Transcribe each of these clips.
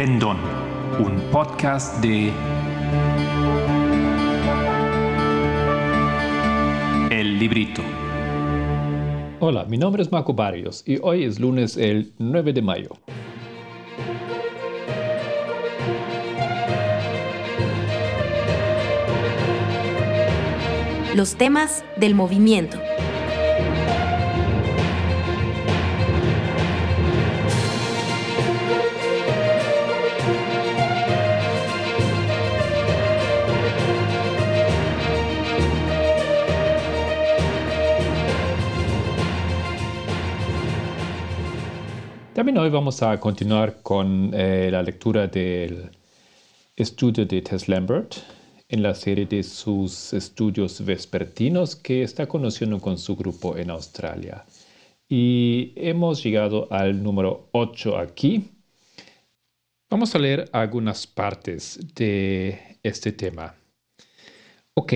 Pendón, un podcast de El Librito. Hola, mi nombre es Marco Barrios y hoy es lunes el 9 de mayo. Los temas del movimiento. También hoy vamos a continuar con eh, la lectura del estudio de Tess Lambert en la serie de sus estudios vespertinos que está conociendo con su grupo en Australia. Y hemos llegado al número 8 aquí. Vamos a leer algunas partes de este tema. Ok,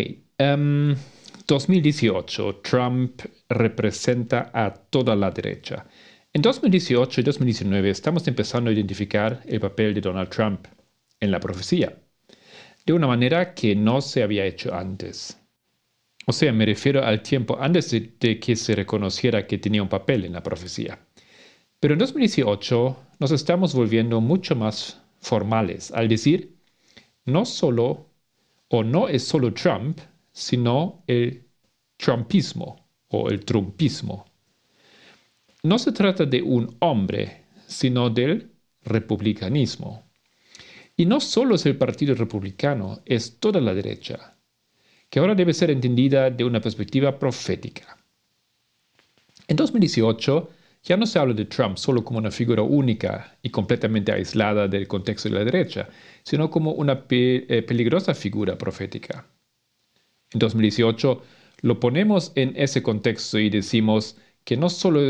2018, em, Trump representa a toda la derecha. En 2018 y 2019 estamos empezando a identificar el papel de Donald Trump en la profecía, de una manera que no se había hecho antes. O sea, me refiero al tiempo antes de, que se reconociera que tenía un papel en la profecía. Pero en 2018 nos estamos volviendo mucho más formales al decir, no solo o no es solo Trump, sino el Trumpismo o el Trumpismo no se trata de un hombre, sino del republicanismo. Y no solo es el Partido Republicano, es toda la derecha, que ahora debe ser entendida de una perspectiva profética. En 2018 ya no se habla de Trump solo como una figura única y completamente aislada del contexto de la derecha, sino como una eh, peligrosa figura profética. En 2018 lo ponemos en ese contexto y decimos que no solo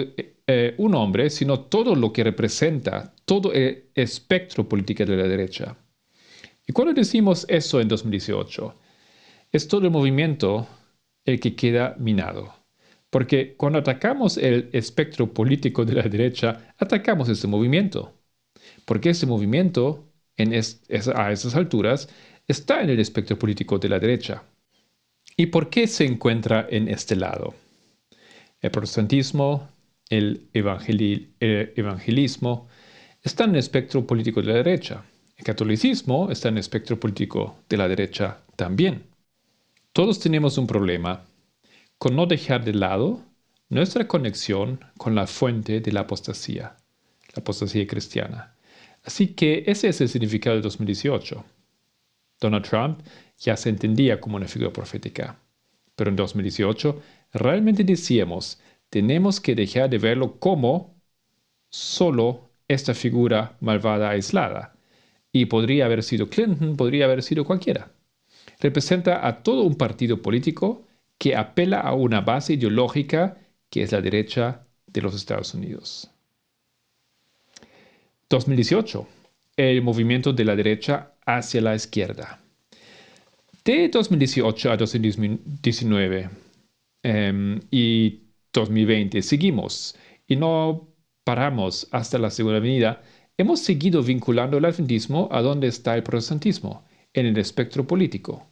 eh, un hombre, sino todo lo que representa, todo el espectro político de la derecha. Y cuando decimos eso en 2018, es todo el movimiento el que queda minado. Porque cuando atacamos el espectro político de la derecha, atacamos ese movimiento. Porque ese movimiento, en a esas alturas, está en el espectro político de la derecha. ¿Y por qué se encuentra en este lado? El protestantismo, el, evangelismo está en el espectro político de la derecha. El catolicismo está en el espectro político de la derecha también. Todos tenemos un problema con no dejar de lado nuestra conexión con la fuente de la apostasía, la apostasía cristiana. Así que ese es el significado de 2018. Donald Trump ya se entendía como una figura profética, pero en 2018 realmente decíamos tenemos que dejar de verlo como solo esta figura malvada aislada. Y podría haber sido Clinton, podría haber sido cualquiera. Representa a todo un partido político que apela a una base ideológica que es la derecha de los Estados Unidos. 2018. El movimiento de la derecha hacia la izquierda. De 2018 a 2019 em, y 2020. Seguimos y no paramos hasta la Segunda Avenida. Hemos seguido vinculando el adventismo a donde está el protestantismo, en el espectro político.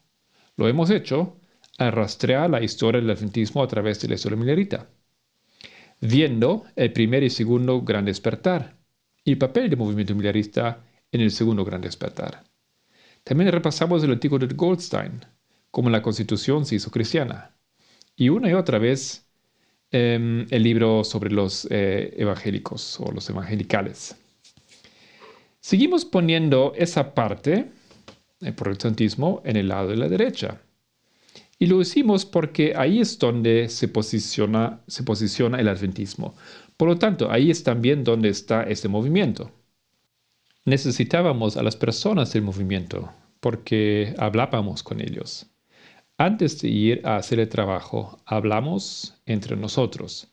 Lo hemos hecho al rastrear la historia del adventismo a través de la historia milerita, viendo el primer y segundo gran despertar y el papel del movimiento milarista en el segundo gran despertar. También repasamos el artículo de Goldstein, cómo la constitución se hizo cristiana. Y una y otra vez Em, el libro sobre los eh, evangélicos o los evangelicales. Seguimos poniendo esa parte, el protestantismo, en el lado de la derecha. Y lo hicimos porque ahí es donde se posiciona, se posiciona el adventismo. Por lo tanto, ahí es también donde está este movimiento. Necesitábamos a las personas del movimiento porque hablábamos con ellos. Antes de ir a hacer el trabajo, hablamos entre nosotros.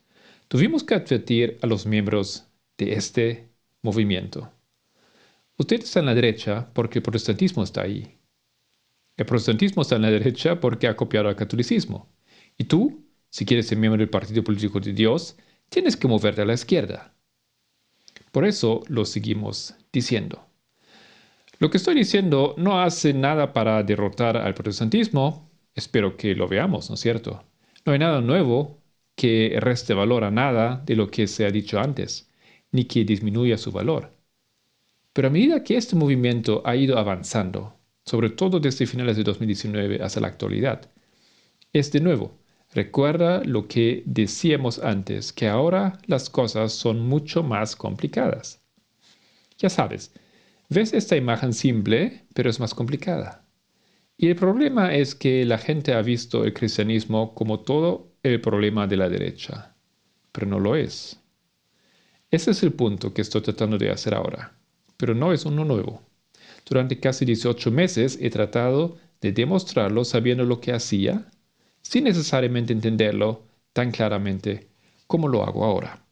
Tuvimos que advertir a los miembros de este movimiento. Usted está en la derecha porque el protestantismo está ahí. El protestantismo está en la derecha porque ha copiado al catolicismo. Y tú, si quieres ser miembro del partido político de Dios, tienes que moverte a la izquierda. Por eso lo seguimos diciendo. Lo que estoy diciendo no hace nada para derrotar al protestantismo. Espero que lo veamos, ¿no es cierto? No hay nada nuevo que reste valor a nada de lo que se ha dicho antes, ni que disminuya su valor. Pero a medida que este movimiento ha ido avanzando, sobre todo desde finales de 2019 hasta la actualidad, es de nuevo, recuerda lo que decíamos antes, que ahora las cosas son mucho más complicadas. Ya sabes, ves esta imagen simple, pero es más complicada. Y el problema es que la gente ha visto el cristianismo como todo el problema de la derecha, pero no lo es. Ese es el punto que estoy tratando de hacer ahora pero no es uno nuevo. Durante casi 18 meses he tratado de demostrarlo sabiendo lo que hacía, sin necesariamente entenderlo tan claramente como lo hago ahora.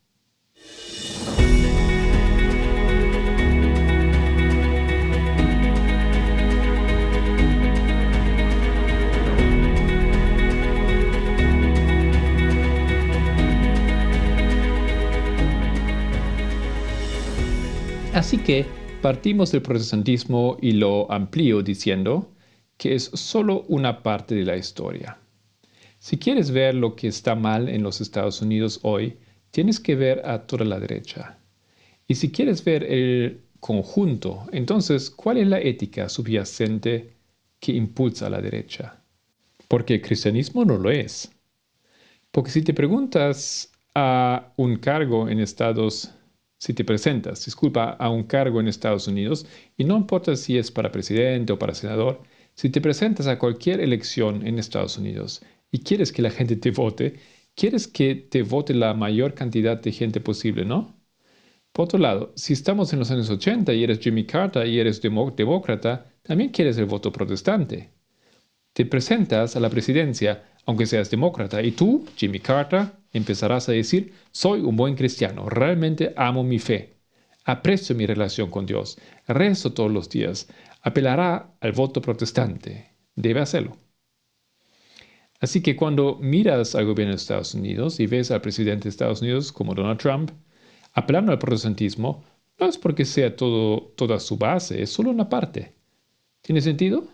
Así que Partimos del protestantismo y lo amplío diciendo que es solo una parte de la historia. Si quieres ver lo que está mal en los Estados Unidos hoy, tienes que ver a toda la derecha. Y si quieres ver el conjunto, entonces, ¿cuál es la ética subyacente que impulsa a la derecha? Porque el cristianismo no lo es. Porque si te preguntas a un cargo en Estados si te presentas, disculpa, a un cargo en Estados Unidos, y no importa si es para presidente o para senador, si te presentas a cualquier elección en Estados Unidos y quieres que la gente te vote, quieres que te vote la mayor cantidad de gente posible, ¿no? Por otro lado, si estamos en los años 80 y eres Jimmy Carter y eres demócrata, también quieres el voto protestante. Te presentas a la presidencia, aunque seas demócrata, y tú, Jimmy Carter, empezarás a decir, soy un buen cristiano, realmente amo mi fe, aprecio mi relación con Dios, rezo todos los días, apelará al voto protestante, debe hacerlo. Así que cuando miras al gobierno de Estados Unidos y ves al presidente de Estados Unidos como Donald Trump, apelando al protestantismo, no es porque sea todo, toda su base, es solo una parte. ¿Tiene sentido?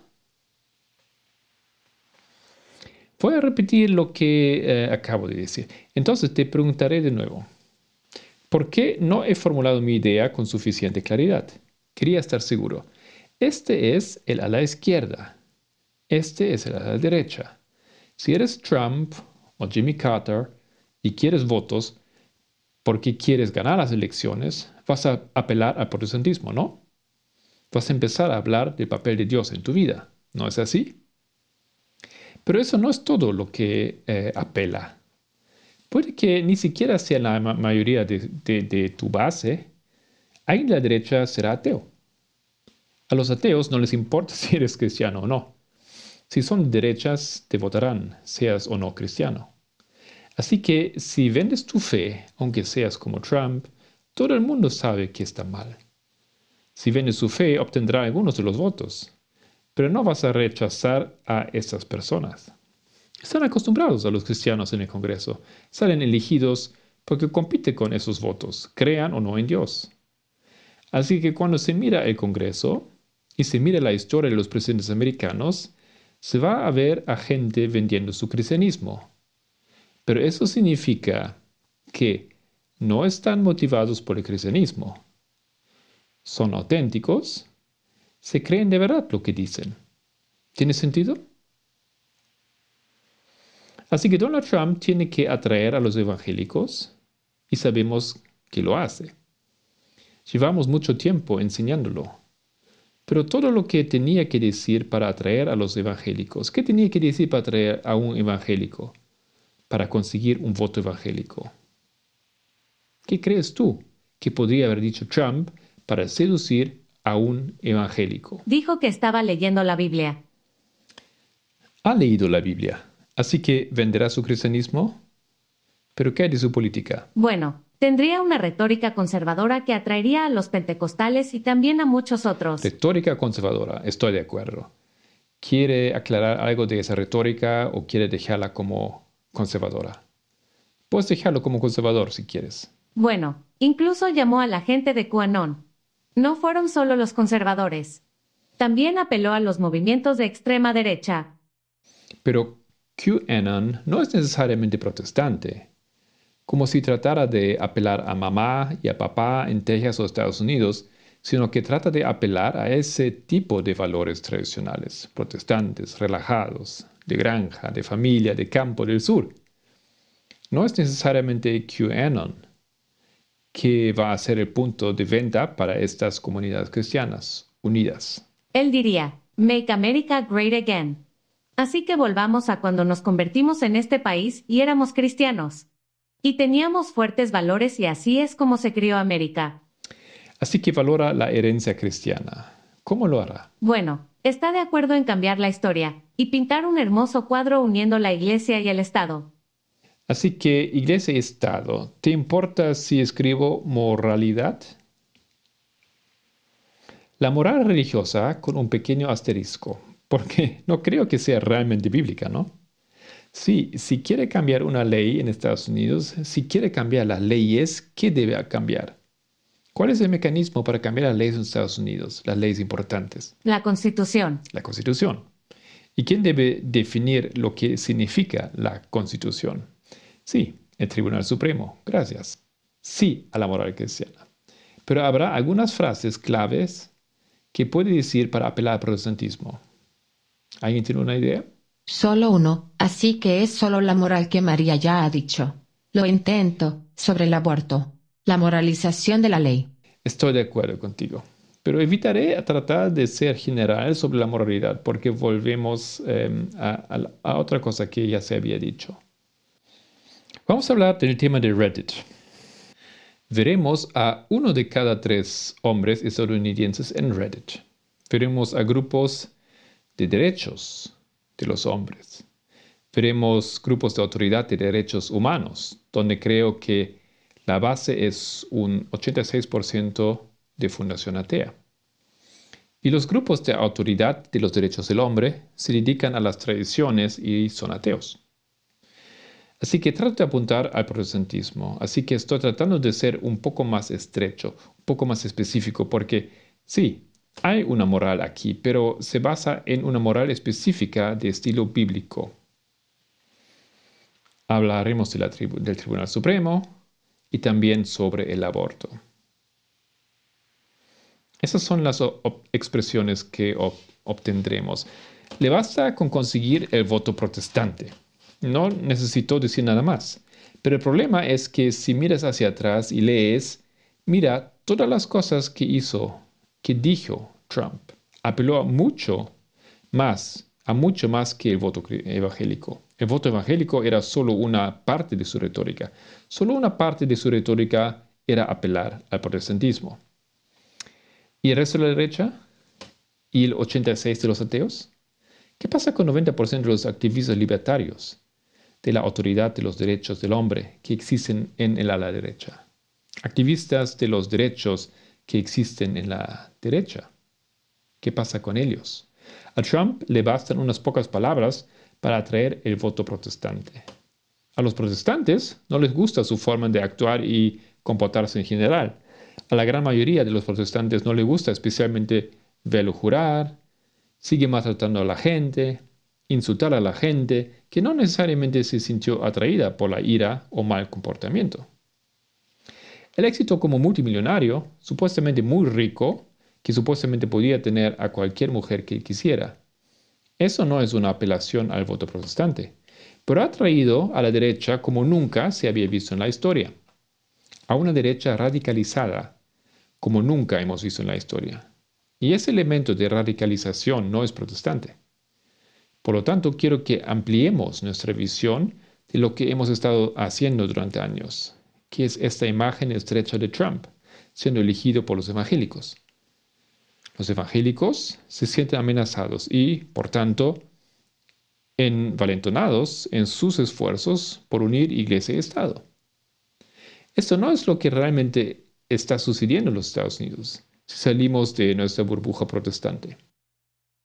Voy a repetir lo que eh, acabo de decir. Entonces te preguntaré de nuevo. ¿Por qué no he formulado mi idea con suficiente claridad? Quería estar seguro. Este es el ala izquierda. Este es el ala derecha. Si eres Trump o Jimmy Carter y quieres votos porque quieres ganar las elecciones, vas a apelar al protestantismo, ¿no? Vas a empezar a hablar del papel de Dios en tu vida. ¿No es así? Pero eso no es todo lo que eh, apela. Puede que ni siquiera sea la mayoría de, tu base. Alguien de la derecha será ateo. A los ateos no les importa si eres cristiano o no. Si son derechas, te votarán, seas o no cristiano. Así que si vendes tu fe, aunque seas como Trump, todo el mundo sabe que está mal. Si vendes su fe, obtendrá algunos de los votos pero no vas a rechazar a esas personas. Están acostumbrados a los cristianos en el Congreso, salen elegidos porque compite con esos votos, crean o no en Dios. Así que cuando se mira el Congreso y se mira la historia de los presidentes americanos, se va a ver a gente vendiendo su cristianismo. Pero eso significa que no están motivados por el cristianismo. Son auténticos, se creen de verdad lo que dicen. ¿Tiene sentido? Así que Donald Trump tiene que atraer a los evangélicos y sabemos que lo hace. Llevamos mucho tiempo enseñándolo. Pero todo lo que tenía que decir para atraer a los evangélicos, ¿qué tenía que decir para atraer a un evangélico? Para conseguir un voto evangélico. ¿Qué crees tú que podría haber dicho Trump para seducir a un evangélico. Dijo que estaba leyendo la Biblia. Ha leído la Biblia, así que venderá su cristianismo. ¿Pero qué hay de su política? Bueno, tendría una retórica conservadora que atraería a los pentecostales y también a muchos otros. Retórica conservadora, estoy de acuerdo. ¿Quiere aclarar algo de esa retórica o quiere dejarla como conservadora? Puedes dejarlo como conservador si quieres. Bueno, incluso llamó a la gente de QAnon. No fueron solo los conservadores. También apeló a los movimientos de extrema derecha. Pero QAnon no es necesariamente protestante. Como si tratara de apelar a mamá y a papá en Texas o Estados Unidos, sino que trata de apelar a ese tipo de valores tradicionales, protestantes, relajados, de granja, de familia, de campo del sur. No es necesariamente QAnon que va a ser el punto de venta para estas comunidades cristianas unidas. Él diría, Make America Great Again. Así que volvamos a cuando nos convertimos en este país y éramos cristianos. Y teníamos fuertes valores y así es como se crió América. Así que valora la herencia cristiana. ¿Cómo lo hará? Bueno, está de acuerdo en cambiar la historia y pintar un hermoso cuadro uniendo la iglesia y el Estado. Así que, iglesia y Estado, ¿te importa si escribo moralidad? La moral religiosa con un pequeño asterisco, porque no creo que sea realmente bíblica, ¿no? Sí, si quiere cambiar una ley en Estados Unidos, si quiere cambiar las leyes, ¿qué debe cambiar? ¿Cuál es el mecanismo para cambiar las leyes en Estados Unidos, las leyes importantes? La Constitución. La Constitución. ¿Y quién debe definir lo que significa la Constitución? Sí, el Tribunal Supremo. Gracias. Sí a la moral cristiana. Pero habrá algunas frases claves que puede decir para apelar al protestantismo. ¿Alguien tiene una idea? Solo uno, así que es solo la moral que María ya ha dicho. Lo intento, sobre el aborto. La moralización de la ley. Estoy de acuerdo contigo. Pero evitaré tratar de ser general sobre la moralidad porque volvemos em, a otra cosa que ya se había dicho. Vamos a hablar del tema de Reddit. Veremos a uno de cada tres hombres estadounidenses en Reddit. Veremos a grupos de derechos de los hombres. Veremos grupos de autoridad de derechos humanos, donde creo que la base es un 86% de fundación atea. Y los grupos de autoridad de los derechos del hombre se dedican a las tradiciones y son ateos. Así que trato de apuntar al protestantismo. Así que estoy tratando de ser un poco más estrecho, un poco más específico, porque sí, hay una moral aquí, pero se basa en una moral específica de estilo bíblico. Hablaremos del Tribunal Supremo y también sobre el aborto. Esas son las expresiones que obtendremos. Le basta con conseguir el voto protestante. No necesito decir nada más. Pero el problema es que si miras hacia atrás y lees, mira todas las cosas que hizo, que dijo Trump. Apeló a mucho más, a mucho más que el voto evangélico. El voto evangélico era solo una parte de su retórica. Solo una parte de su retórica era apelar al protestantismo. ¿Y el resto de la derecha? ¿Y el 86% de los ateos? ¿Qué pasa con 90% de los activistas libertarios? De la autoridad de los derechos del hombre que existen en el ala derecha. Activistas de los derechos que existen en la derecha. ¿Qué pasa con ellos? A Trump le bastan unas pocas palabras para atraer el voto protestante. A los protestantes no les gusta su forma de actuar y comportarse en general. A la gran mayoría de los protestantes no les gusta especialmente verlo jurar, sigue maltratando a la gente, insultar a la gente que no necesariamente se sintió atraída por la ira o mal comportamiento. El éxito como multimillonario, supuestamente muy rico, que supuestamente podía tener a cualquier mujer que quisiera. Eso no es una apelación al voto protestante, pero ha traído a la derecha como nunca se había visto en la historia. A una derecha radicalizada, como nunca hemos visto en la historia. Y ese elemento de radicalización no es protestante. Por lo tanto, quiero que ampliemos nuestra visión de lo que hemos estado haciendo durante años, que es esta imagen estrecha de Trump, siendo elegido por los evangélicos. Los evangélicos se sienten amenazados y, por tanto, envalentonados en sus esfuerzos por unir iglesia y Estado. Esto no es lo que realmente está sucediendo en los Estados Unidos si salimos de nuestra burbuja protestante.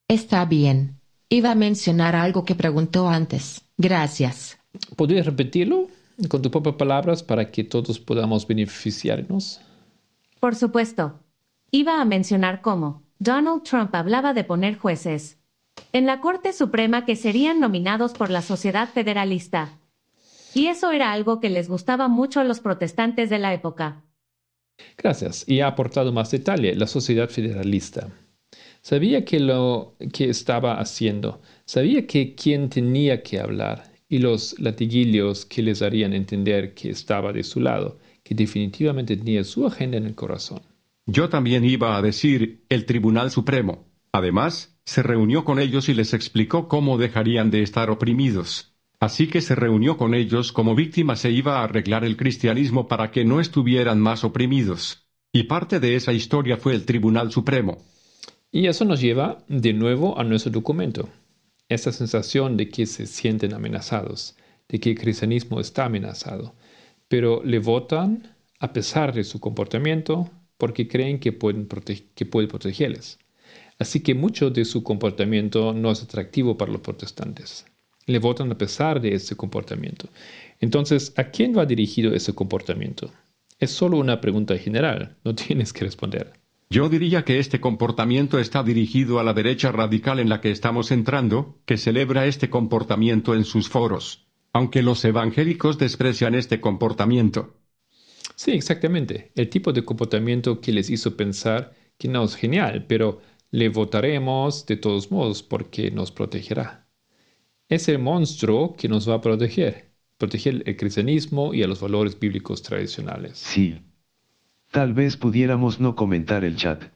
Está bien, Iba a mencionar algo que preguntó antes. Gracias. ¿Podrías repetirlo con tus propias palabras para que todos podamos beneficiarnos? Por supuesto. Iba a mencionar cómo, Donald Trump hablaba de poner jueces en la Corte Suprema que serían nominados por la sociedad federalista. Y eso era algo que les gustaba mucho a los protestantes de la época. Gracias. Y ha aportado más detalle, la sociedad federalista. Sabía que lo que estaba haciendo, sabía que quién tenía que hablar y los latiguillos que les harían entender que estaba de su lado, que definitivamente tenía su agenda en el corazón. Yo también iba a decir el Tribunal Supremo. Además, se reunió con ellos y les explicó cómo dejarían de estar oprimidos. Así que se reunió con ellos como víctimas e iba a arreglar el cristianismo para que no estuvieran más oprimidos. Y parte de esa historia fue el Tribunal Supremo. Y eso nos lleva de nuevo a nuestro documento. Esa sensación de que se sienten amenazados, de que el cristianismo está amenazado, pero le votan a pesar de su comportamiento porque creen que, pueden puede protegerles. Así que mucho de su comportamiento no es atractivo para los protestantes. Le votan a pesar de ese comportamiento. Entonces, ¿a quién va dirigido ese comportamiento? Es solo una pregunta general, no tienes que responder. Yo diría que este comportamiento está dirigido a la derecha radical en la que estamos entrando, que celebra este comportamiento en sus foros, aunque los evangélicos desprecian este comportamiento. Sí, exactamente. El tipo de comportamiento que les hizo pensar que no es genial, pero le votaremos de todos modos porque nos protegerá. Es el monstruo que nos va a proteger, proteger el cristianismo y a los valores bíblicos tradicionales. Sí, Tal vez pudiéramos no comentar el chat.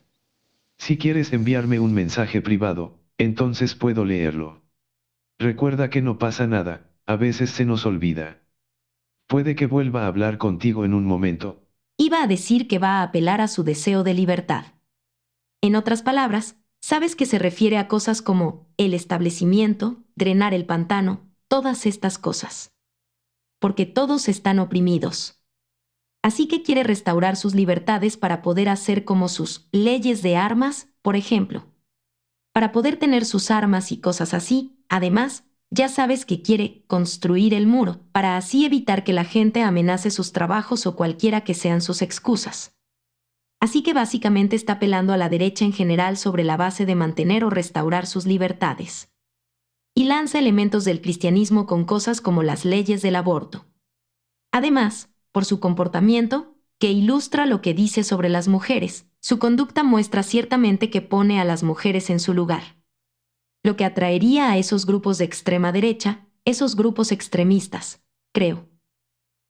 Si quieres enviarme un mensaje privado, entonces puedo leerlo. Recuerda que no pasa nada, a veces se nos olvida. Puede que vuelva a hablar contigo en un momento. Iba a decir que va a apelar a su deseo de libertad. En otras palabras, sabes que se refiere a cosas como el establecimiento, drenar el pantano, todas estas cosas. Porque todos están oprimidos así que quiere restaurar sus libertades para poder hacer como sus leyes de armas, por ejemplo. Para poder tener sus armas y cosas así, además, ya sabes que quiere construir el muro, para así evitar que la gente amenace sus trabajos o cualquiera que sean sus excusas. Así que básicamente está apelando a la derecha en general sobre la base de mantener o restaurar sus libertades. Y lanza elementos del cristianismo con cosas como las leyes del aborto. Además, por su comportamiento, que ilustra lo que dice sobre las mujeres. Su conducta muestra ciertamente que pone a las mujeres en su lugar. Lo que atraería a esos grupos de extrema derecha, esos grupos extremistas, creo.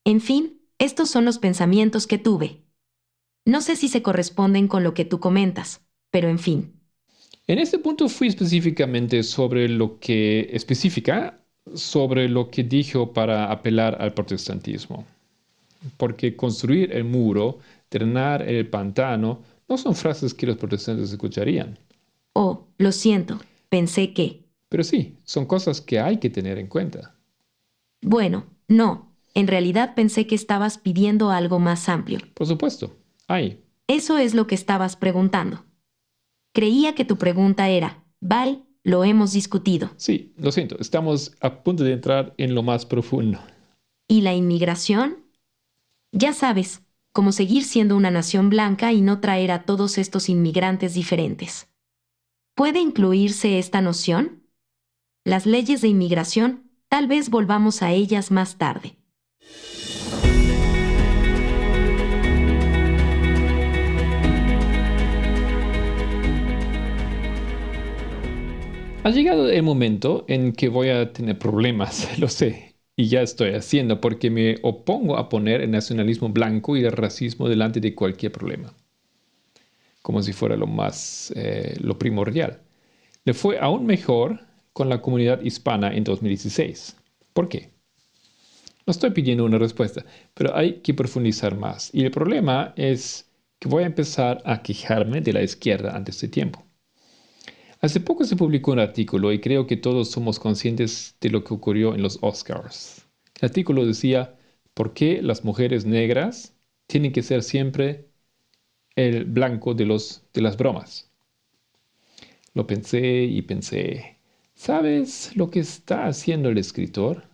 En fin, estos son los pensamientos que tuve. No sé si se corresponden con lo que tú comentas, pero en fin. En este punto fui específicamente sobre lo que específica sobre lo que dijo para apelar al protestantismo porque construir el muro, drenar el pantano, no son frases que los protestantes escucharían. Oh, lo siento, pensé que... Pero sí, son cosas que hay que tener en cuenta. Bueno, no, en realidad pensé que estabas pidiendo algo más amplio. Por supuesto, hay. Eso es lo que estabas preguntando. Creía que tu pregunta era, Val, lo hemos discutido. Sí, lo siento, estamos a punto de entrar en lo más profundo. ¿Y la inmigración? Ya sabes, cómo seguir siendo una nación blanca y no traer a todos estos inmigrantes diferentes. ¿Puede incluirse esta noción? Las leyes de inmigración, tal vez volvamos a ellas más tarde. Ha llegado el momento en que voy a tener problemas, lo sé, y ya estoy haciendo porque me opongo a poner el nacionalismo blanco y el racismo delante de cualquier problema, como si fuera lo más, eh, lo primordial. Le fue aún mejor con la comunidad hispana en 2016. ¿Por qué? No estoy pidiendo una respuesta, pero hay que profundizar más. Y el problema es que voy a empezar a quejarme de la izquierda antes de tiempo. Hace poco se publicó un artículo y creo que todos somos conscientes de lo que ocurrió en los Oscars. El artículo decía, ¿por qué las mujeres negras tienen que ser siempre el blanco de, las bromas? Lo pensé y pensé, ¿sabes lo que está haciendo el escritor?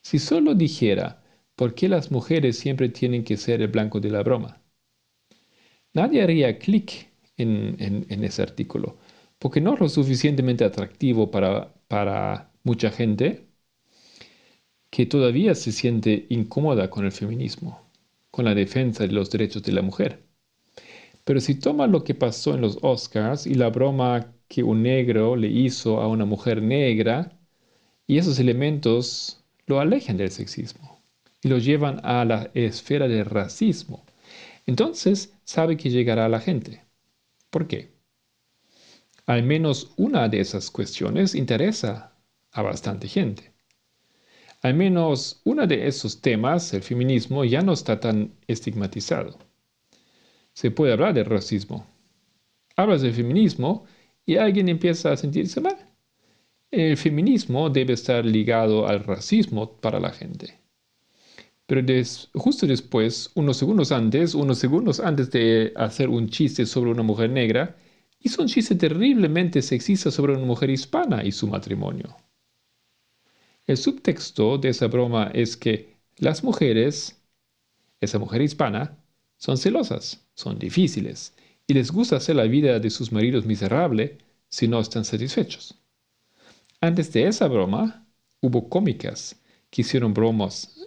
Si solo dijera, ¿por qué las mujeres siempre tienen que ser el blanco de la broma? Nadie haría clic en, ese artículo, porque no es lo suficientemente atractivo para, para mucha gente que todavía se siente incómoda con el feminismo, con la defensa de los derechos de la mujer. Pero si toma lo que pasó en los Oscars y la broma que un negro le hizo a una mujer negra, y esos elementos lo alejan del sexismo y lo llevan a la esfera del racismo. Entonces sabe que llegará a la gente. ¿Por qué? Al menos una de esas cuestiones interesa a bastante gente. Al menos uno de esos temas, el feminismo, ya no está tan estigmatizado. Se puede hablar del racismo. Hablas del feminismo y alguien empieza a sentirse mal. El feminismo debe estar ligado al racismo para la gente. Pero justo después, unos segundos antes, unos segundos antes de hacer un chiste sobre una mujer negra, hizo un chiste terriblemente sexista sobre una mujer hispana y su matrimonio. El subtexto de esa broma es que las mujeres, esa mujer hispana, son celosas, son difíciles y les gusta hacer la vida de sus maridos miserable si no están satisfechos. Antes de esa broma, hubo cómicas que hicieron bromas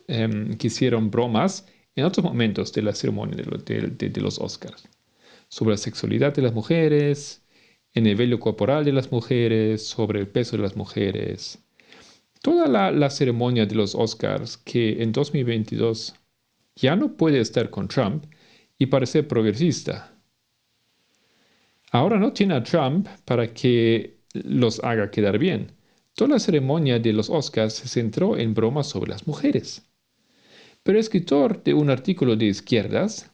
hicieron bromas en otros momentos de la ceremonia de, los Oscars sobre la sexualidad de las mujeres, en el vello corporal de las mujeres, sobre el peso de las mujeres. Toda la, la ceremonia de los Oscars que en 2022 ya no puede estar con Trump y parecer progresista. Ahora no tiene a Trump para que los haga quedar bien. Toda la ceremonia de los Oscars se centró en bromas sobre las mujeres. Pero el escritor de un artículo de izquierdas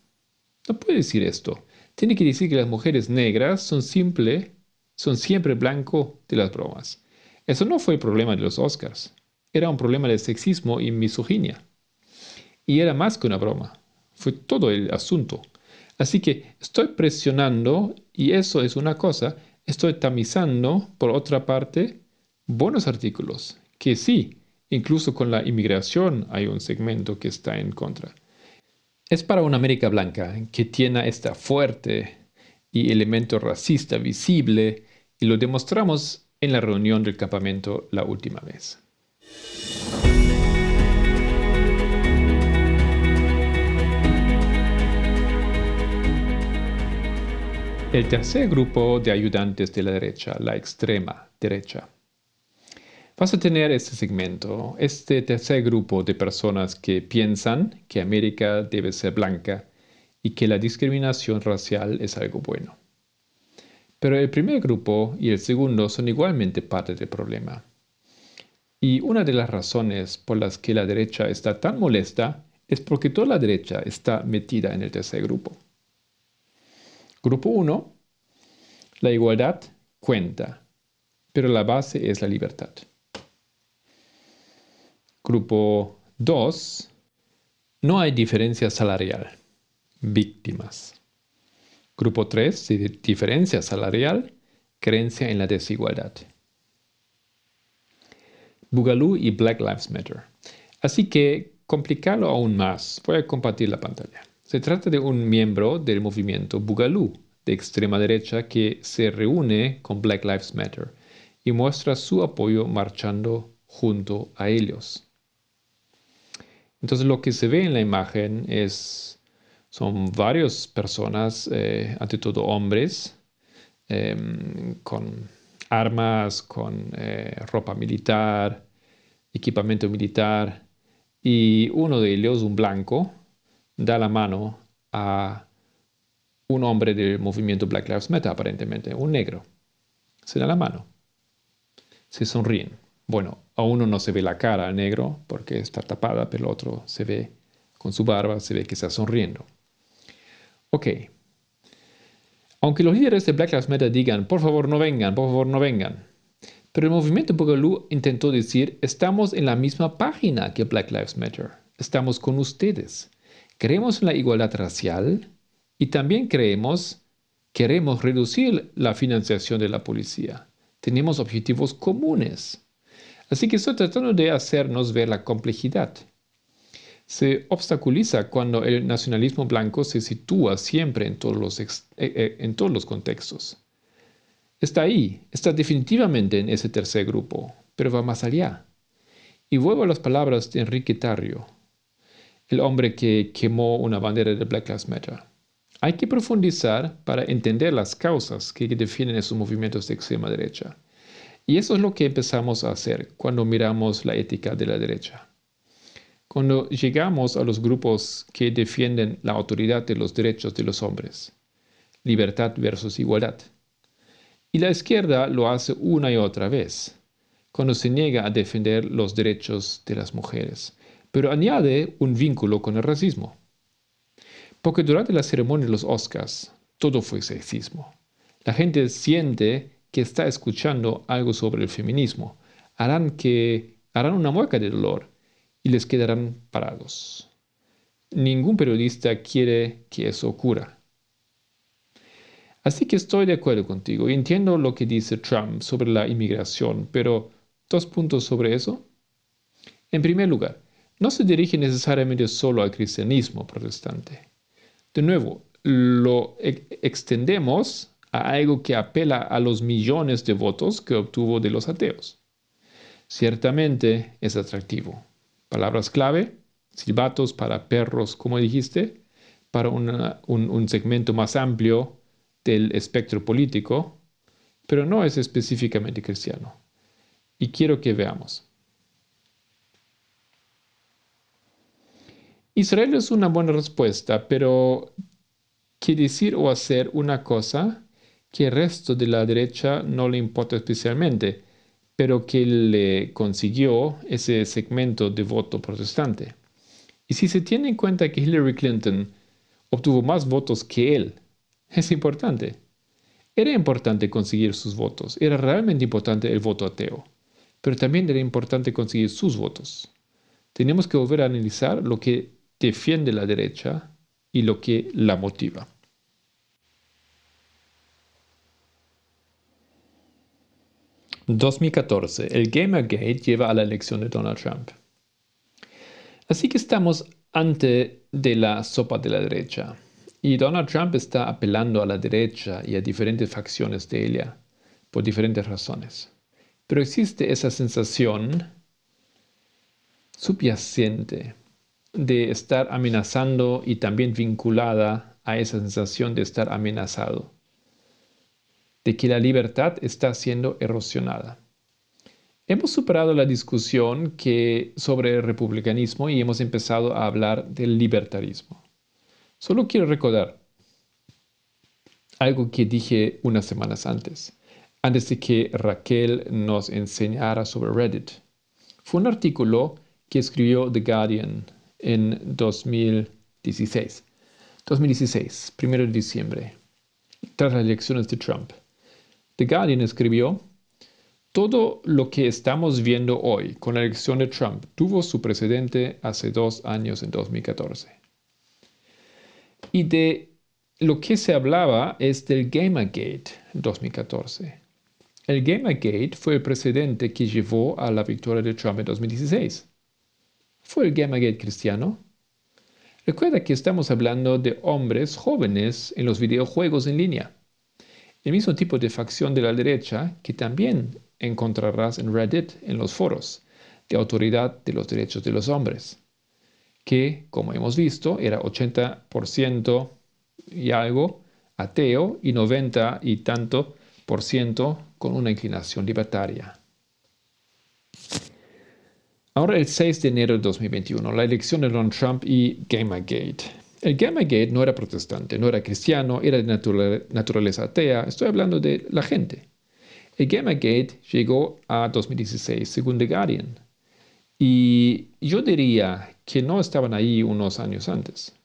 no puede decir esto. Tiene que decir que las mujeres negras son, simple, son siempre blanco de las bromas. Eso no fue el problema de los Oscars. Era un problema de sexismo y misoginia. Y era más que una broma. Fue todo el asunto. Así que estoy presionando, y eso es una cosa, estoy tamizando, por otra parte, buenos artículos, que sí, Incluso con la inmigración hay un segmento que está en contra. Es para una América blanca que tiene esta fuerte y elemento racista visible y lo demostramos en la reunión del campamento la última vez. El tercer grupo de ayudantes de la derecha, la extrema derecha, Vas a tener este segmento, este tercer grupo de personas que piensan que América debe ser blanca y que la discriminación racial es algo bueno. Pero el primer grupo y el segundo son igualmente parte del problema. Y una de las razones por las que la derecha está tan molesta es porque toda la derecha está metida en el tercer grupo. Grupo 1. La igualdad cuenta, pero la base es la libertad. Grupo 2. No hay diferencia salarial. Víctimas. Grupo 3. Diferencia salarial. Creencia en la desigualdad. Boogaloo y Black Lives Matter. Así que, complicarlo aún más, voy a compartir la pantalla. Se trata de un miembro del movimiento Boogaloo de extrema derecha que se reúne con Black Lives Matter y muestra su apoyo marchando junto a ellos. Entonces lo que se ve en la imagen es, son varias personas, eh, ante todo hombres, em, con armas, con eh, ropa militar, equipamiento militar, y uno de ellos, un blanco, da la mano a un hombre del movimiento Black Lives Matter, aparentemente, un negro. Se da la mano. Se sonríen. Bueno, a uno no se ve la cara al negro porque está tapada, pero el otro se ve con su barba, se ve que está sonriendo. Ok. Aunque los líderes de Black Lives Matter digan, por favor no vengan, por favor no vengan. Pero el movimiento Boogaloo intentó decir, estamos en la misma página que Black Lives Matter. Estamos con ustedes. Creemos en la igualdad racial y también creemos, queremos reducir la financiación de la policía. Tenemos objetivos comunes. Así que estoy tratando de hacernos ver la complejidad. se obstaculiza cuando el nacionalismo blanco se sitúa siempre en todos los, eh, eh, en todos los contextos. Está ahí, está definitivamente en ese tercer grupo, pero va más allá. Y vuelvo a las palabras de Enrique Tarrio, el hombre que quemó una bandera de Black Lives Matter. Hay que profundizar para entender las causas que definen esos movimientos de extrema derecha. Y eso es lo que empezamos a hacer cuando miramos la ética de la derecha. Cuando llegamos a los grupos que defienden la autoridad de los derechos de los hombres, libertad versus igualdad. Y la izquierda lo hace una y otra vez, cuando se niega a defender los derechos de las mujeres, pero añade un vínculo con el racismo. Porque durante la ceremonia de los Oscars, todo fue sexismo. La gente siente que está escuchando algo sobre el feminismo. Harán, que, harán una mueca de dolor y les quedarán parados. Ningún periodista quiere que eso ocurra. Así que estoy de acuerdo contigo y entiendo lo que dice Trump sobre la inmigración, pero dos puntos sobre eso. En primer lugar, no se dirige necesariamente solo al cristianismo protestante. De nuevo, lo extendemos a algo que apela a los millones de votos que obtuvo de los ateos. Ciertamente es atractivo. Palabras clave, silbatos para perros, como dijiste, para un, segmento más amplio del espectro político, pero no es específicamente cristiano. Y quiero que veamos. Israel es una buena respuesta, pero ¿qué decir o hacer una cosa que el resto de la derecha no le importa especialmente? pero que le consiguió ese segmento de voto protestante. Y si se tiene en cuenta que Hillary Clinton obtuvo más votos que él, es importante. Era importante conseguir sus votos, era realmente importante el voto ateo, pero también era importante conseguir sus votos. Tenemos que volver a analizar lo que defiende la derecha y lo que la motiva. 2014. El Gamergate lleva a la elección de Donald Trump. Así que estamos ante de la sopa de la derecha. Y Donald Trump está apelando a la derecha y a diferentes facciones de ella por diferentes razones. Pero existe esa sensación subyacente de estar amenazando y también vinculada a esa sensación de estar amenazado de que la libertad está siendo erosionada. Hemos superado la discusión sobre el republicanismo y hemos empezado a hablar del libertarismo. Solo quiero recordar algo que dije unas semanas antes, antes de que Raquel nos enseñara sobre Reddit. Fue un artículo que escribió The Guardian en 2016. 2016, 1 de diciembre, tras las elecciones de Trump. The Guardian escribió, todo lo que estamos viendo hoy con la elección de Trump tuvo su precedente hace dos años en 2014. Y de lo que se hablaba es del Gamergate en 2014. El Gamergate fue el precedente que llevó a la victoria de Trump en 2016. ¿Fue el Gamergate cristiano? Recuerda que estamos hablando de hombres jóvenes en los videojuegos en línea el mismo tipo de facción de la derecha que también encontrarás en Reddit en los foros de autoridad de los derechos de los hombres, que, como hemos visto, era 80% y algo ateo y 90 y tanto por ciento con una inclinación libertaria. Ahora el 6 de enero de 2021, la elección de Donald Trump y Gamergate. El Gamergate no era protestante, no era cristiano, era de naturaleza atea. Estoy hablando de la gente. El Gamergate llegó a 2016, según The Guardian. Y yo diría que no estaban ahí unos años antes.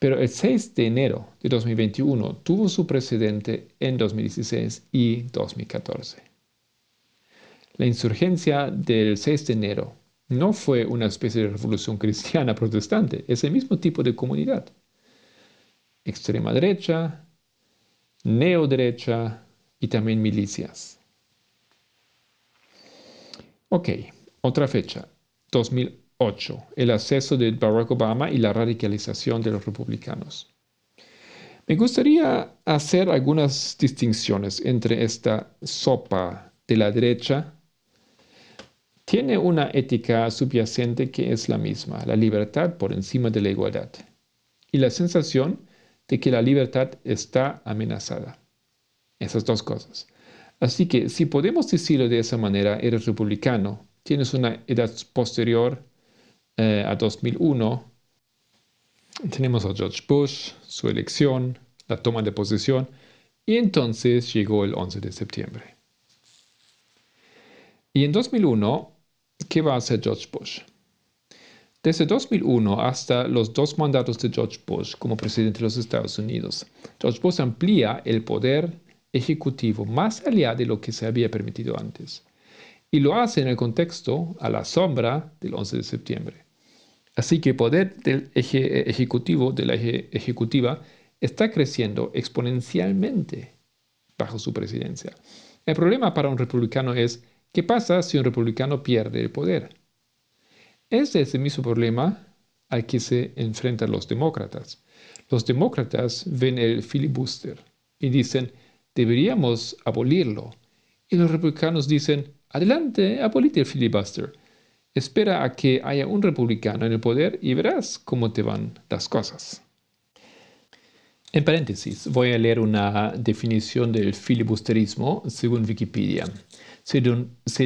Pero el 6 de enero de 2021 tuvo su precedente en 2016 y 2014. La insurgencia del 6 de enero no fue una especie de revolución cristiana protestante, es el mismo tipo de comunidad. Extrema derecha, neoderecha y también milicias. Ok, otra fecha, 2008, el acceso de Barack Obama y la radicalización de los republicanos. Me gustaría hacer algunas distinciones entre esta sopa de la derecha. Tiene una ética subyacente que es la misma, la libertad por encima de la igualdad, y la sensación de que la libertad está amenazada. Esas dos cosas. Así que si podemos decirlo de esa manera, eres republicano, tienes una edad posterior eh, a 2001, tenemos a George Bush, su elección, la toma de posesión, y entonces llegó el 11 de septiembre. Y en 2001, ¿qué va a hacer George Bush? Desde 2001 hasta los dos mandatos de George Bush como presidente de los Estados Unidos, George Bush amplía el poder ejecutivo más allá de lo que se había permitido antes. Y lo hace en el contexto a la sombra del 11 de septiembre. Así que el poder del eje ejecutivo, de la eje ejecutiva, está creciendo exponencialmente bajo su presidencia. El problema para un republicano es, ¿qué pasa si un republicano pierde el poder? Ese es el mismo problema al que se enfrentan los demócratas. Los demócratas ven el filibuster y dicen, deberíamos abolirlo. Y los republicanos dicen, adelante, abolite el filibuster. Espera a que haya un republicano en el poder y verás cómo te van las cosas. En paréntesis, voy a leer una definición del filibusterismo según Wikipedia. Se,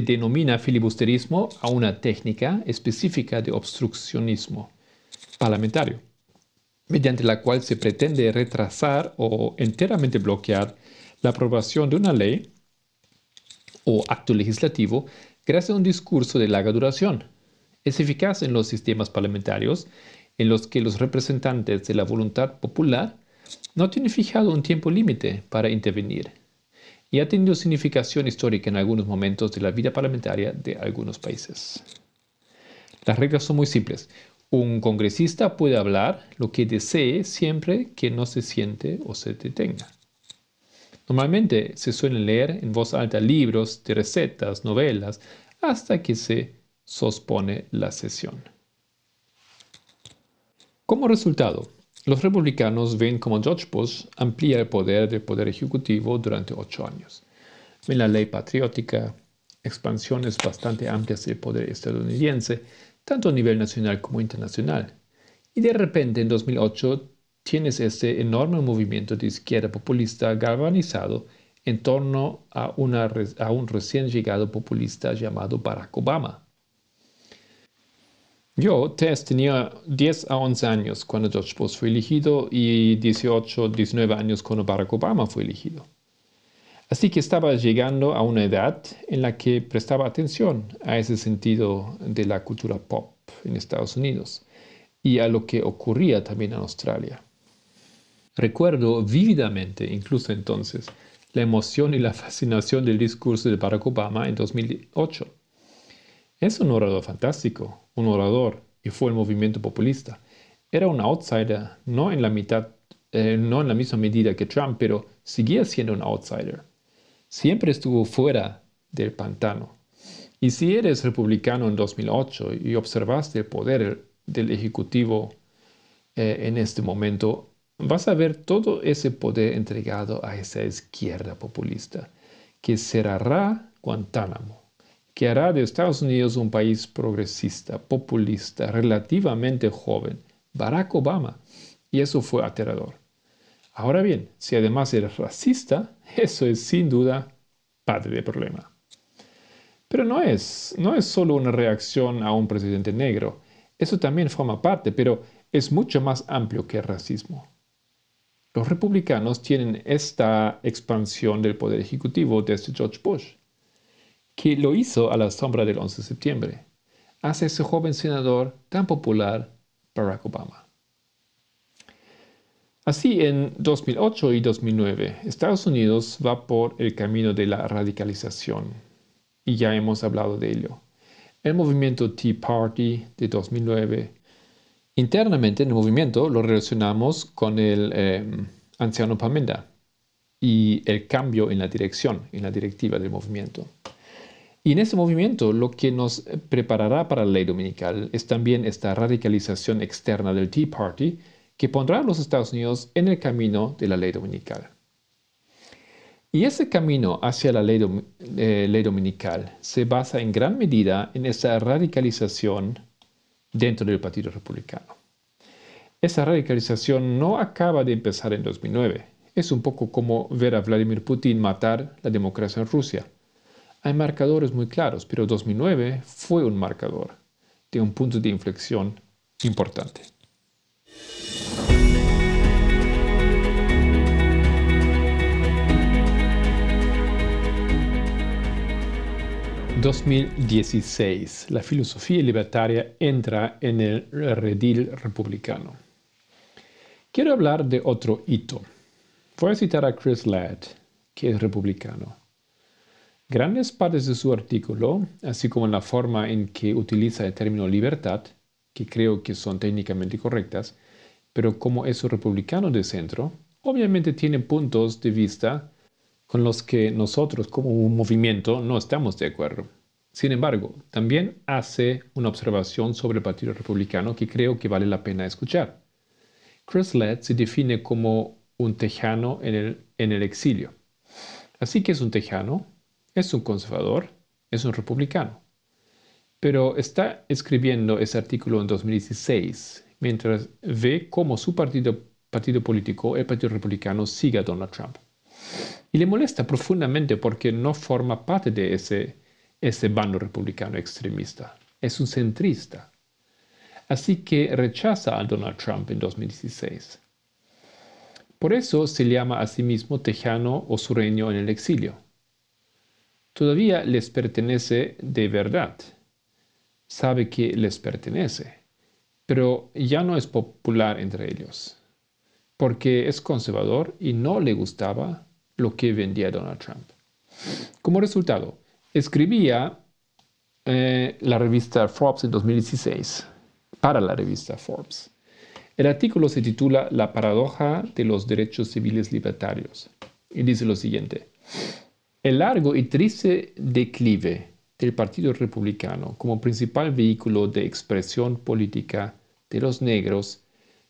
denomina filibusterismo a una técnica específica de obstruccionismo parlamentario, mediante la cual se pretende retrasar o enteramente bloquear la aprobación de una ley o acto legislativo gracias a un discurso de larga duración. Es eficaz en los sistemas parlamentarios en los que los representantes de la voluntad popular no tiene fijado un tiempo límite para intervenir y ha tenido significación histórica en algunos momentos de la vida parlamentaria de algunos países. Las reglas son muy simples. Un congresista puede hablar lo que desee siempre que no se siente o se detenga. Normalmente se suelen leer en voz alta libros de recetas, novelas, hasta que se sospone la sesión. Como resultado, los republicanos ven como George Bush amplía el poder del poder ejecutivo durante ocho años. Ven la ley patriótica, expansiones bastante amplias del poder estadounidense, tanto a nivel nacional como internacional. Y de repente, en 2008, tienes este enorme movimiento de izquierda populista galvanizado en torno a, a un recién llegado populista llamado Barack Obama. Yo, tenía 10 a 11 años cuando George Bush fue elegido y 18, 19 años cuando Barack Obama fue elegido. Así que estaba llegando a una edad en la que prestaba atención a ese sentido de la cultura pop en Estados Unidos y a lo que ocurría también en Australia. Recuerdo vívidamente, incluso entonces, la emoción y la fascinación del discurso de Barack Obama en 2008 es un orador fantástico, un orador, y fue el movimiento populista. Era un outsider, no en la mitad, eh, no en la misma medida que Trump, pero seguía siendo un outsider. Siempre estuvo fuera del pantano. Y si eres republicano en 2008 y observaste el poder del Ejecutivo eh, en este momento, vas a ver todo ese poder entregado a esa izquierda populista, que cerrará Guantánamo que hará de Estados Unidos un país progresista, populista, relativamente joven, Barack Obama. Y eso fue aterrador. Ahora bien, si además eres racista, eso es sin duda padre de problema. Pero no es, no es solo una reacción a un presidente negro. Eso también forma parte, pero es mucho más amplio que el racismo. Los republicanos tienen esta expansión del poder ejecutivo desde George Bush que lo hizo a la sombra del 11 de septiembre, hacia ese joven senador tan popular, Barack Obama. Así, en 2008 y 2009, Estados Unidos va por el camino de la radicalización, y ya hemos hablado de ello. El movimiento Tea Party de 2009, internamente en el movimiento lo relacionamos con el eh, anciano Pamenda y el cambio en la dirección, en la directiva del movimiento. Y en ese movimiento lo que nos preparará para la ley dominical es también esta radicalización externa del Tea Party que pondrá a los Estados Unidos en el camino de la ley dominical. Y ese camino hacia la ley, eh, ley, dominical se basa en gran medida en esa radicalización dentro del Partido Republicano. Esa radicalización no acaba de empezar en 2009. Es un poco como ver a Vladimir Putin matar la democracia en Rusia. Hay marcadores muy claros, pero 2009 fue un marcador de un punto de inflexión importante. 2016, la filosofía libertaria entra en el redil republicano. Quiero hablar de otro hito. Voy a citar a Chris Ladd, que es republicano. Grandes partes de su artículo, así como la forma en que utiliza el término libertad, que creo que son técnicamente correctas, pero como es un republicano de centro, obviamente tiene puntos de vista con los que nosotros como un movimiento no estamos de acuerdo. Sin embargo, también hace una observación sobre el Partido Republicano que creo que vale la pena escuchar. Chris Lett se define como un tejano en el, en el exilio. Así que es un tejano, es un conservador, es un republicano. Pero está escribiendo ese artículo en 2016, mientras ve cómo su partido, político, el Partido Republicano, sigue a Donald Trump. Y le molesta profundamente porque no forma parte de ese, ese bando republicano extremista. Es un centrista. Así que rechaza a Donald Trump en 2016. Por eso se llama a sí mismo tejano o sureño en el exilio. Todavía les pertenece de verdad. Sabe que les pertenece, pero ya no es popular entre ellos, porque es conservador y no le gustaba lo que vendía Donald Trump. Como resultado, escribía eh, la revista Forbes en 2016, para la revista Forbes. El artículo se titula La paradoja de los derechos civiles libertarios y dice lo siguiente. El largo y triste declive del Partido Republicano como principal vehículo de expresión política de los negros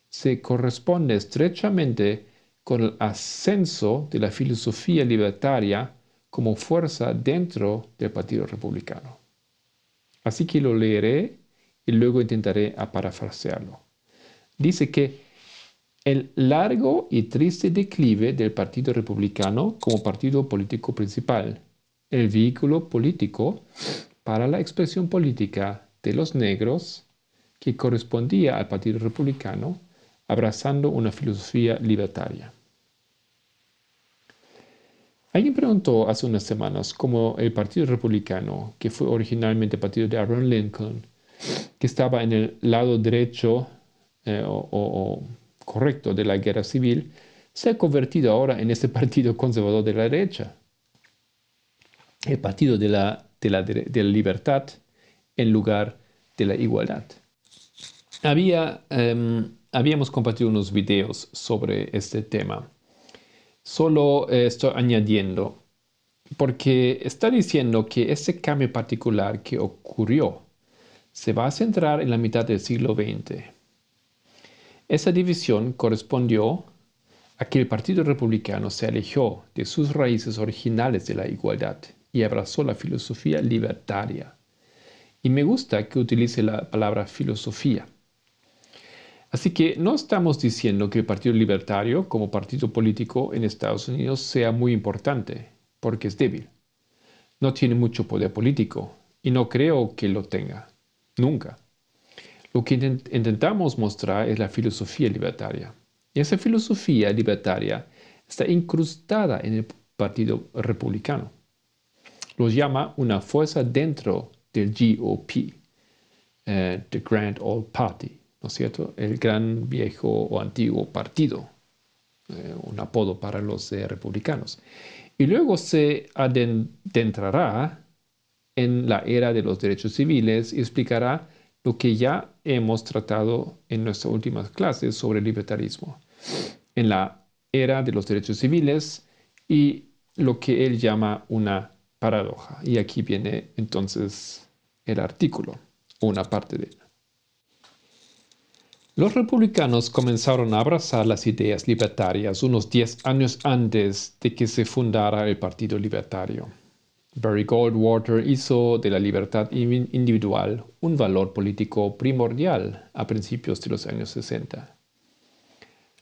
se corresponde estrechamente con el ascenso de la filosofía libertaria como fuerza dentro del Partido Republicano. Así que lo leeré y luego intentaré parafrasearlo. Dice que el largo y triste declive del Partido Republicano como partido político principal, el vehículo político para la expresión política de los negros que correspondía al Partido Republicano, abrazando una filosofía libertaria. Alguien preguntó hace unas semanas cómo el Partido Republicano, que fue originalmente partido de Abraham Lincoln, que estaba en el lado derecho eh, o, correcto de la guerra civil, se ha convertido ahora en este partido conservador de la derecha, el partido de la, de la, de la libertad en lugar de la igualdad. Había, em, habíamos compartido unos videos sobre este tema Solo estoy añadiendo, porque está diciendo que ese cambio particular que ocurrió se va a centrar en la mitad del siglo XX. Esa división correspondió a que el Partido Republicano se alejó de sus raíces originales de la igualdad y abrazó la filosofía libertaria. Y me gusta que utilice la palabra filosofía Así que no estamos diciendo que el Partido Libertario como partido político en Estados Unidos sea muy importante, porque es débil. No tiene mucho poder político y no creo que lo tenga. Nunca. Lo que intentamos mostrar es la filosofía libertaria. Y esa filosofía libertaria está incrustada en el Partido Republicano. Lo llama una fuerza dentro del GOP, eh, the Grand Old Party. ¿no es cierto? El gran viejo o antiguo partido, eh, un apodo para los eh, republicanos. Y luego se adentrará en la era de los derechos civiles y explicará lo que ya hemos tratado en nuestras últimas clases sobre el libertarismo. En la era de los derechos civiles y lo que él llama una paradoja. Y aquí viene entonces el artículo, una parte de él. Los republicanos comenzaron a abrazar las ideas libertarias unos 10 años antes de que se fundara el Partido Libertario. Barry Goldwater hizo de la libertad individual un valor político primordial a principios de los años 60.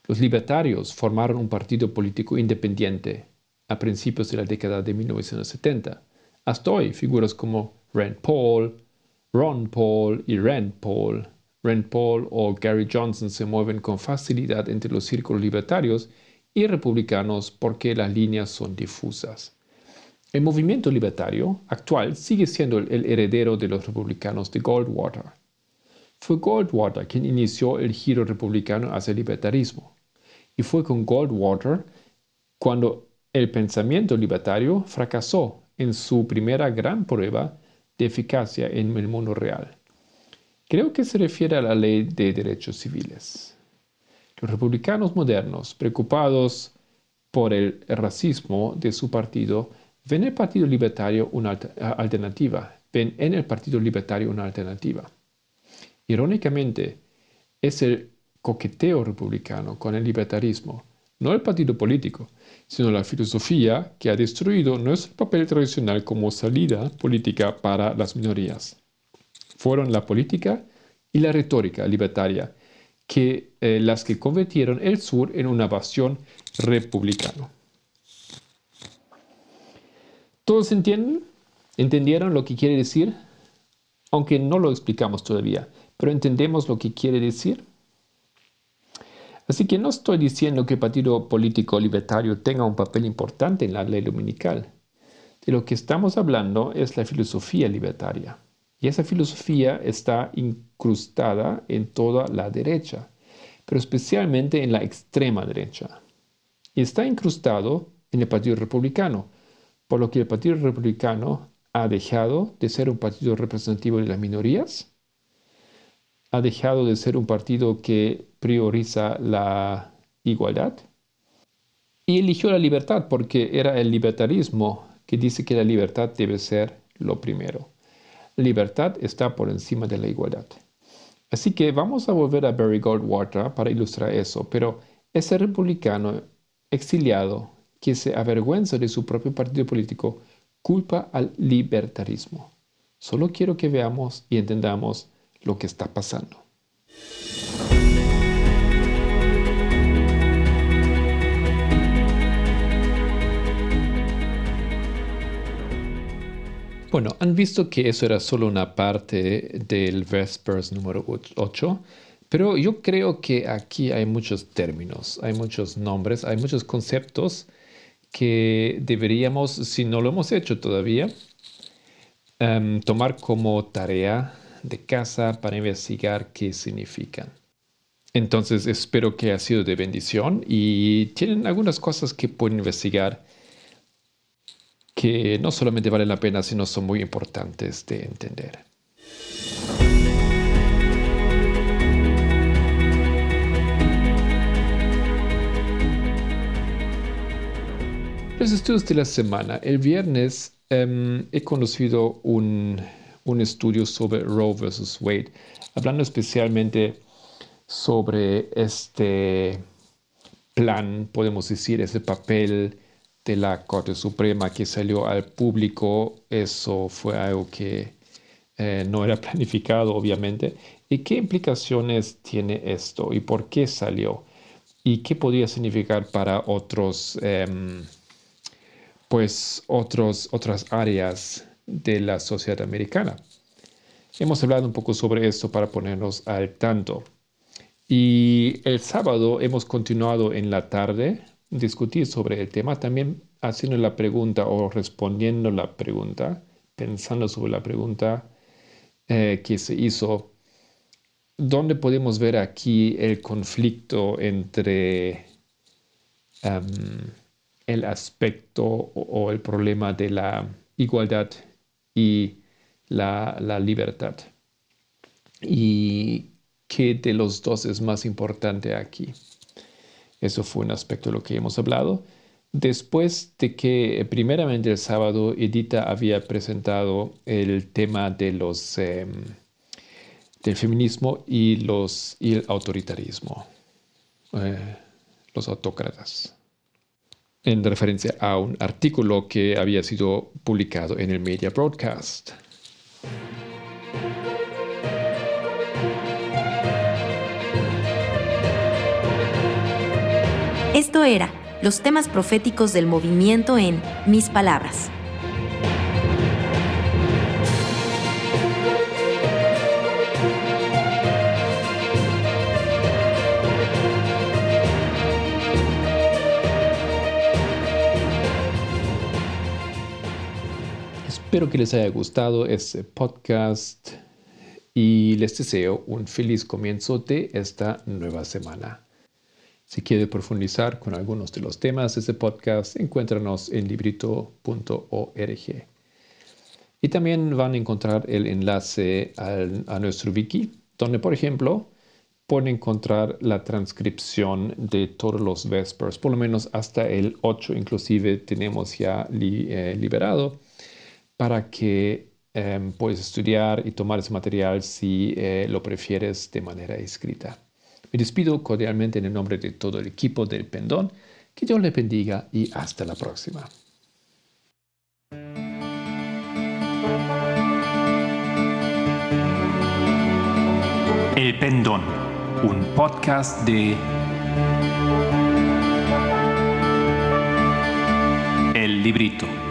Los libertarios formaron un partido político independiente a principios de la década de 1970. Hasta hoy, figuras como Rand Paul, Ron Paul y Rand Paul, Rand Paul o Gary Johnson se mueven con facilidad entre los círculos libertarios y republicanos porque las líneas son difusas. El movimiento libertario actual sigue siendo el heredero de los republicanos de Goldwater. Fue Goldwater quien inició el giro republicano hacia el libertarismo. Y fue con Goldwater cuando el pensamiento libertario fracasó en su primera gran prueba de eficacia en el mundo real. Creo que se refiere a la ley de derechos civiles. Los republicanos modernos, preocupados por el racismo de su partido, ven el Partido Libertario una alternativa, ven en el Partido Libertario una alternativa. Irónicamente, es el coqueteo republicano con el libertarismo, no el partido político, sino la filosofía que ha destruido nuestro papel tradicional como salida política para las minorías. Fueron la política y la retórica libertaria eh, las que convirtieron el sur en una nación republicana. ¿Todos entienden? ¿Entendieron lo que quiere decir? Aunque no lo explicamos todavía, pero entendemos lo que quiere decir. Así que no estoy diciendo que el Partido Político Libertario tenga un papel importante en la ley dominical. De lo que estamos hablando es la filosofía libertaria. Y esa filosofía está incrustada en toda la derecha, pero especialmente en la extrema derecha. Y está incrustado en el Partido Republicano, por lo que el Partido Republicano ha dejado de ser un partido representativo de las minorías ha dejado de ser un partido que prioriza la igualdad y eligió la libertad porque era el libertarismo que dice que la libertad debe ser lo primero. Libertad está por encima de la igualdad. Así que vamos a volver a Barry Goldwater para ilustrar eso, pero ese republicano exiliado que se avergüenza de su propio partido político culpa al libertarismo. Solo quiero que veamos y entendamos lo que está pasando. Bueno, han visto que eso era solo una parte del Vespers número 8, pero yo creo que aquí hay muchos términos, hay muchos nombres, hay muchos conceptos que deberíamos, si no lo hemos hecho todavía, em, tomar como tarea de casa para investigar qué significan. Entonces espero que ha sido de bendición y tienen algunas cosas que pueden investigar que no solamente valen la pena, sino son muy importantes de entender. Los estudios de la semana. El viernes em, he conocido un un estudio sobre Roe versus Wade, hablando especialmente sobre este plan, podemos decir, ese papel de la Corte Suprema que salió al público. Eso fue algo que eh, no era planificado, obviamente. ¿Y qué implicaciones tiene esto? ¿Y por qué salió? ¿Y qué podría significar para otros, em, pues, otros, otras áreas de la sociedad americana. Hemos hablado un poco sobre esto para ponernos al tanto. Y el sábado hemos continuado en la tarde discutir sobre el tema, también haciendo la pregunta o respondiendo la pregunta, pensando sobre la pregunta eh, que se hizo, ¿dónde podemos ver aquí el conflicto entre em, el aspecto o el problema de la igualdad y la, libertad. ¿Y qué de los dos es más importante aquí? Eso fue un aspecto de lo que hemos hablado. después de que primeramente el sábado Edita había presentado el tema de los, em, del feminismo y, los, y el autoritarismo, eh, los autócratas, en referencia a un artículo que había sido publicado en el Media Broadcast. Esto era los temas proféticos del movimiento en Mis Palabras. Espero que les haya gustado este podcast y les deseo un feliz comienzo de esta nueva semana. Si quiere profundizar con algunos de los temas de este podcast, encuéntranos en librito.org. Y también van a encontrar el enlace a nuestro wiki, donde, por ejemplo, pueden encontrar la transcripción de todos los Vespers, por lo menos hasta el 8 inclusive tenemos ya eh, liberado, para que em, puedas estudiar y tomar ese material si eh, lo prefieres de manera escrita. Me despido cordialmente en el nombre de todo el equipo del Pendón. Que Dios le bendiga y hasta la próxima. El Pendón, un podcast de El Librito.